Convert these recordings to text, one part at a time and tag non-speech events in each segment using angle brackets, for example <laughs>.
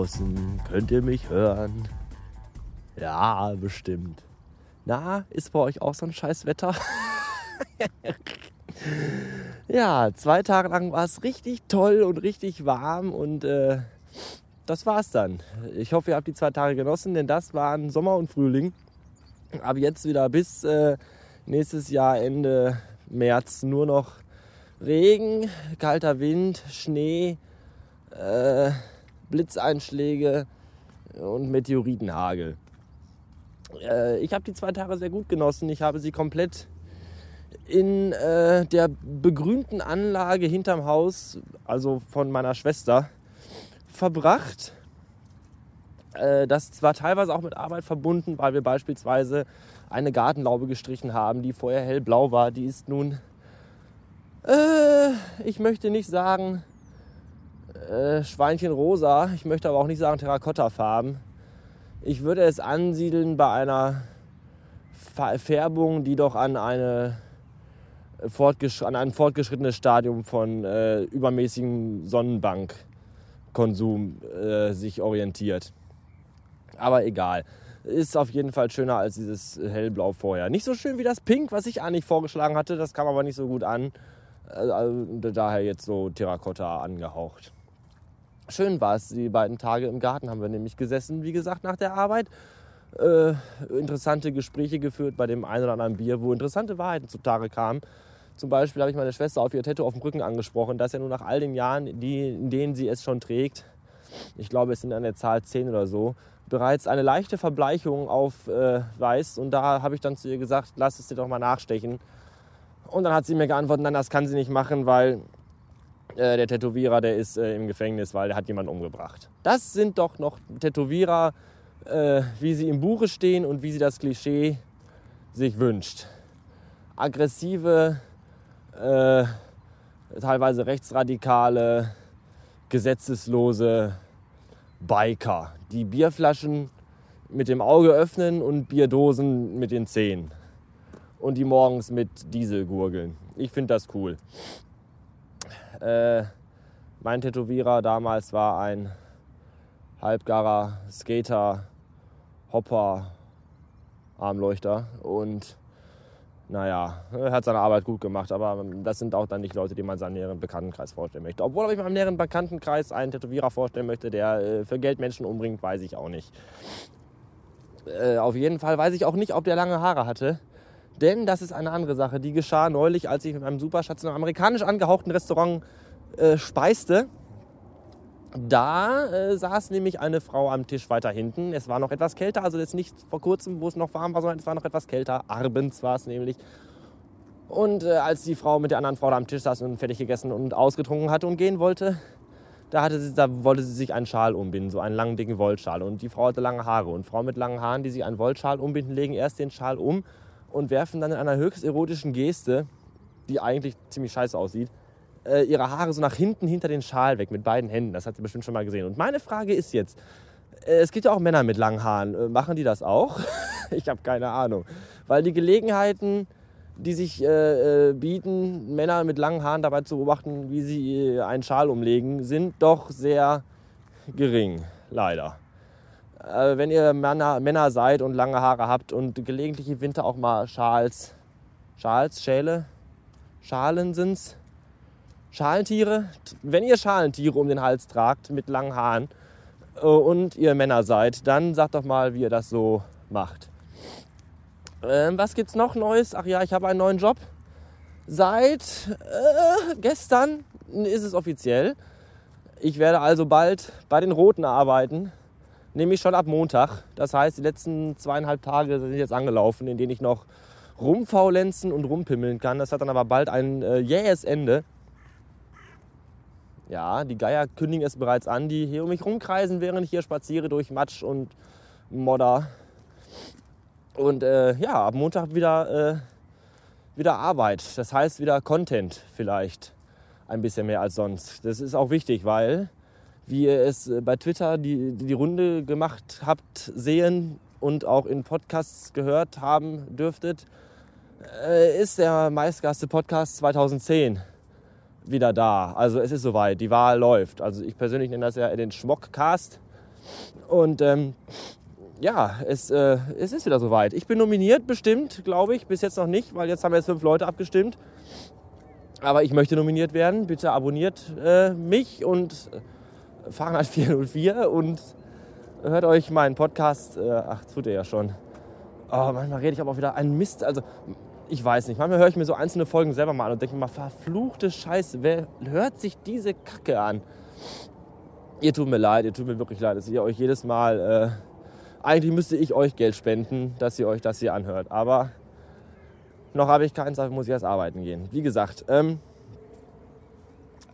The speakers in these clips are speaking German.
draußen, könnt ihr mich hören? Ja, bestimmt. Na, ist bei euch auch so ein scheiß Wetter? <laughs> ja, zwei Tage lang war es richtig toll und richtig warm und äh, das war's dann. Ich hoffe, ihr habt die zwei Tage genossen, denn das waren Sommer und Frühling. Ab jetzt wieder bis äh, nächstes Jahr Ende März nur noch Regen, kalter Wind, Schnee, äh, Blitzeinschläge und Meteoritenhagel. Äh, ich habe die zwei Tage sehr gut genossen. Ich habe sie komplett in äh, der begrünten Anlage hinterm Haus, also von meiner Schwester, verbracht. Äh, das war teilweise auch mit Arbeit verbunden, weil wir beispielsweise eine Gartenlaube gestrichen haben, die vorher hellblau war. Die ist nun, äh, ich möchte nicht sagen äh, Schweinchenrosa, ich möchte aber auch nicht sagen Terrakottafarben. Ich würde es ansiedeln bei einer Färbung, die doch an, eine, an ein fortgeschrittenes Stadium von äh, übermäßigem Sonnenbankkonsum äh, sich orientiert. Aber egal. Ist auf jeden Fall schöner als dieses hellblau vorher. Nicht so schön wie das Pink, was ich eigentlich vorgeschlagen hatte. Das kam aber nicht so gut an. Also, daher jetzt so Terrakotta angehaucht. Schön war es, die beiden Tage im Garten haben wir nämlich gesessen, wie gesagt, nach der Arbeit. Äh, interessante Gespräche geführt bei dem einen oder anderen Bier, wo interessante Wahrheiten zutage kamen. Zum Beispiel habe ich meine Schwester auf ihr Tattoo auf dem Rücken angesprochen, dass ja nur nach all den Jahren, die, in denen sie es schon trägt, ich glaube es sind an der Zahl 10 oder so, bereits eine leichte Verbleichung aufweist. Äh, und da habe ich dann zu ihr gesagt, lass es dir doch mal nachstechen. Und dann hat sie mir geantwortet, nein, das kann sie nicht machen, weil äh, der Tätowierer, der ist äh, im Gefängnis, weil der hat jemanden umgebracht. Das sind doch noch Tätowierer, äh, wie sie im Buche stehen und wie sie das Klischee sich wünscht. Aggressive, äh, teilweise rechtsradikale, gesetzeslose Biker, die Bierflaschen mit dem Auge öffnen und Bierdosen mit den Zehen und die morgens mit Diesel gurgeln. Ich finde das cool. Äh, mein Tätowierer damals war ein halbgarer Skater, Hopper, Armleuchter und naja, er hat seine Arbeit gut gemacht, aber das sind auch dann nicht Leute, die man seinen näheren Bekanntenkreis vorstellen möchte. Obwohl ich meinem näheren Bekanntenkreis einen Tätowierer vorstellen möchte, der äh, für Geld Menschen umbringt, weiß ich auch nicht. Äh, auf jeden Fall weiß ich auch nicht, ob der lange Haare hatte. Denn das ist eine andere Sache. Die geschah neulich, als ich mit meinem Superschatz in einem amerikanisch angehauchten Restaurant äh, speiste. Da äh, saß nämlich eine Frau am Tisch weiter hinten. Es war noch etwas kälter, also jetzt nicht vor kurzem, wo es noch warm war, sondern es war noch etwas kälter. Abends war es nämlich. Und äh, als die Frau mit der anderen Frau da am Tisch saß und fertig gegessen und ausgetrunken hatte und gehen wollte, da, sie, da wollte sie sich einen Schal umbinden, so einen langen, dicken Wollschal. Und die Frau hatte lange Haare. Und Frauen mit langen Haaren, die sich einen Wollschal umbinden, legen erst den Schal um und werfen dann in einer höchst erotischen Geste, die eigentlich ziemlich scheiße aussieht, äh, ihre Haare so nach hinten hinter den Schal weg mit beiden Händen. Das hat sie bestimmt schon mal gesehen. Und meine Frage ist jetzt, äh, es gibt ja auch Männer mit langen Haaren. Äh, machen die das auch? <laughs> ich habe keine Ahnung. Weil die Gelegenheiten, die sich äh, äh, bieten, Männer mit langen Haaren dabei zu beobachten, wie sie äh, einen Schal umlegen, sind doch sehr gering, leider äh, wenn ihr Männer, Männer seid und lange Haare habt und gelegentlich im Winter auch mal Schals, Schals, Schäle, Schalen sind's, Schalentiere, wenn ihr Schalentiere um den Hals tragt mit langen Haaren äh, und ihr Männer seid, dann sagt doch mal, wie ihr das so macht. Ähm, was gibt's noch Neues? Ach ja, ich habe einen neuen Job. Seit äh, gestern ist es offiziell. Ich werde also bald bei den Roten arbeiten nämlich schon ab Montag. Das heißt, die letzten zweieinhalb Tage sind jetzt angelaufen, in denen ich noch rumfaulenzen und rumpimmeln kann. Das hat dann aber bald ein äh, jähes Ende. Ja, die Geier kündigen es bereits an, die hier um mich rumkreisen, während ich hier spaziere durch Matsch und Modder. Und äh, ja, ab Montag wieder, äh, wieder Arbeit. Das heißt wieder Content vielleicht ein bisschen mehr als sonst. Das ist auch wichtig, weil wie ihr es äh, bei Twitter die, die Runde gemacht habt, sehen und auch in Podcasts gehört haben dürftet, äh, ist der meistgaste Podcast 2010 wieder da. Also es ist soweit, die Wahl läuft. Also ich persönlich nenne das ja den Schmockcast. Und ähm, ja, es, äh, es ist wieder soweit. Ich bin nominiert, bestimmt, glaube ich. Bis jetzt noch nicht, weil jetzt haben jetzt fünf Leute abgestimmt. Aber ich möchte nominiert werden. Bitte abonniert äh, mich und Fahrenheit 404 und hört euch meinen Podcast. Äh, ach, tut ihr ja schon. Oh, manchmal rede ich aber auch wieder ein Mist. Also, ich weiß nicht. Manchmal höre ich mir so einzelne Folgen selber mal an und denke mir mal, verfluchte Scheiße, wer hört sich diese Kacke an? Ihr tut mir leid, ihr tut mir wirklich leid, dass ihr euch jedes Mal. Äh, eigentlich müsste ich euch Geld spenden, dass ihr euch das hier anhört. Aber noch habe ich keins, dafür muss ich erst arbeiten gehen. Wie gesagt, ähm,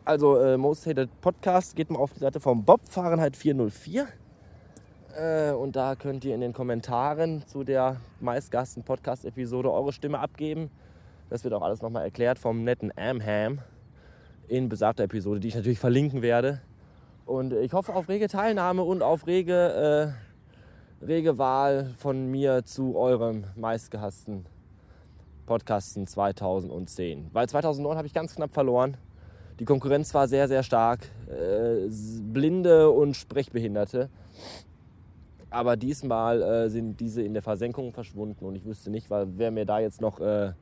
also äh, Most Hated Podcast, geht mal auf die Seite vom Bob Fahrenheit 404. Äh, und da könnt ihr in den Kommentaren zu der meistgasten Podcast-Episode eure Stimme abgeben. Das wird auch alles nochmal erklärt vom netten Amham in besagter Episode, die ich natürlich verlinken werde. Und ich hoffe auf rege Teilnahme und auf rege, äh, rege Wahl von mir zu eurem meistgehassten Podcasten 2010. Weil 2009 habe ich ganz knapp verloren. Die Konkurrenz war sehr, sehr stark. Äh, Blinde und Sprechbehinderte. Aber diesmal äh, sind diese in der Versenkung verschwunden und ich wüsste nicht, weil, wer mir da jetzt noch äh,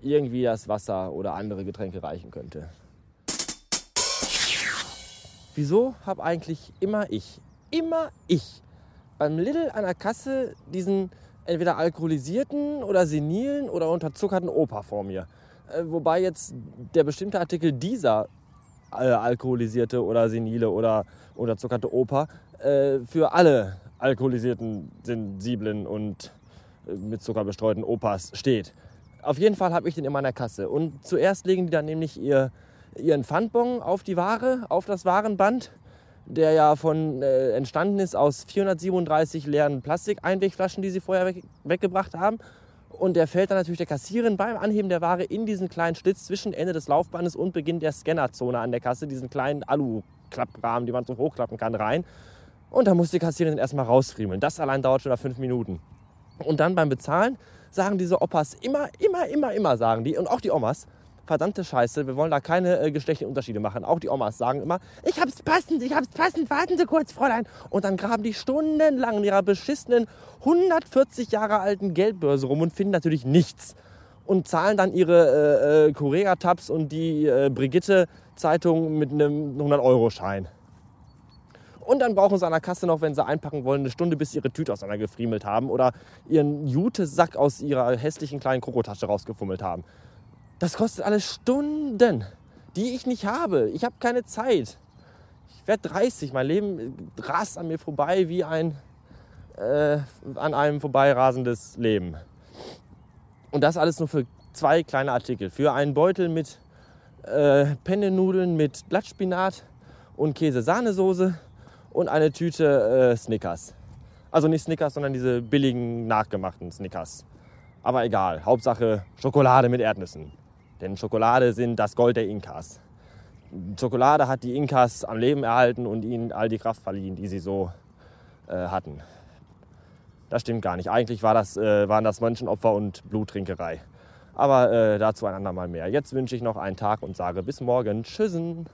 irgendwie das Wasser oder andere Getränke reichen könnte. Wieso habe eigentlich immer ich, immer ich beim Lidl an der Kasse diesen entweder alkoholisierten oder senilen oder unterzuckerten Opa vor mir? Äh, wobei jetzt der bestimmte Artikel dieser äh, alkoholisierte oder senile oder unterzuckerte Opa äh, für alle alkoholisierten, sensiblen und äh, mit Zucker bestreuten Opas steht. Auf jeden Fall habe ich den in meiner Kasse. Und zuerst legen die dann nämlich ihr, ihren Pfandbon auf die Ware, auf das Warenband, der ja von äh, entstanden ist aus 437 leeren Plastikeinwegflaschen, die sie vorher weg, weggebracht haben. Und der fällt dann natürlich der Kassiererin beim Anheben der Ware in diesen kleinen Schlitz zwischen Ende des Laufbandes und Beginn der Scannerzone an der Kasse, diesen kleinen Alu-Klapprahmen, die man so hochklappen kann, rein. Und dann muss die Kassiererin erstmal rausfriemeln. Das allein dauert schon nach fünf Minuten. Und dann beim Bezahlen sagen diese Opas immer, immer, immer, immer sagen die, und auch die Omas, verdammte Scheiße, wir wollen da keine äh, geschlechtlichen Unterschiede machen. Auch die Omas sagen immer, ich hab's passend, ich hab's passend, warten Sie kurz, Fräulein. Und dann graben die stundenlang in ihrer beschissenen 140 Jahre alten Geldbörse rum und finden natürlich nichts. Und zahlen dann ihre äh, äh, Korea-Tabs und die äh, Brigitte-Zeitung mit einem 100-Euro-Schein. Und dann brauchen sie an der Kasse noch, wenn sie einpacken wollen, eine Stunde, bis sie ihre Tüte auseinandergefriemelt haben oder ihren Jutesack aus ihrer hässlichen kleinen Krokotasche rausgefummelt haben. Das kostet alles Stunden, die ich nicht habe. Ich habe keine Zeit. Ich werde 30. Mein Leben rast an mir vorbei wie ein äh, an einem vorbeirasendes Leben. Und das alles nur für zwei kleine Artikel. Für einen Beutel mit äh, Pennenudeln mit Blattspinat und Käse-Sahnesoße und eine Tüte äh, Snickers. Also nicht Snickers, sondern diese billigen, nachgemachten Snickers. Aber egal, Hauptsache Schokolade mit Erdnüssen. Denn Schokolade sind das Gold der Inkas. Schokolade hat die Inkas am Leben erhalten und ihnen all die Kraft verliehen, die sie so äh, hatten. Das stimmt gar nicht. Eigentlich war das, äh, waren das Menschenopfer und Bluttrinkerei. Aber äh, dazu ein andermal mehr. Jetzt wünsche ich noch einen Tag und sage bis morgen. Tschüssen.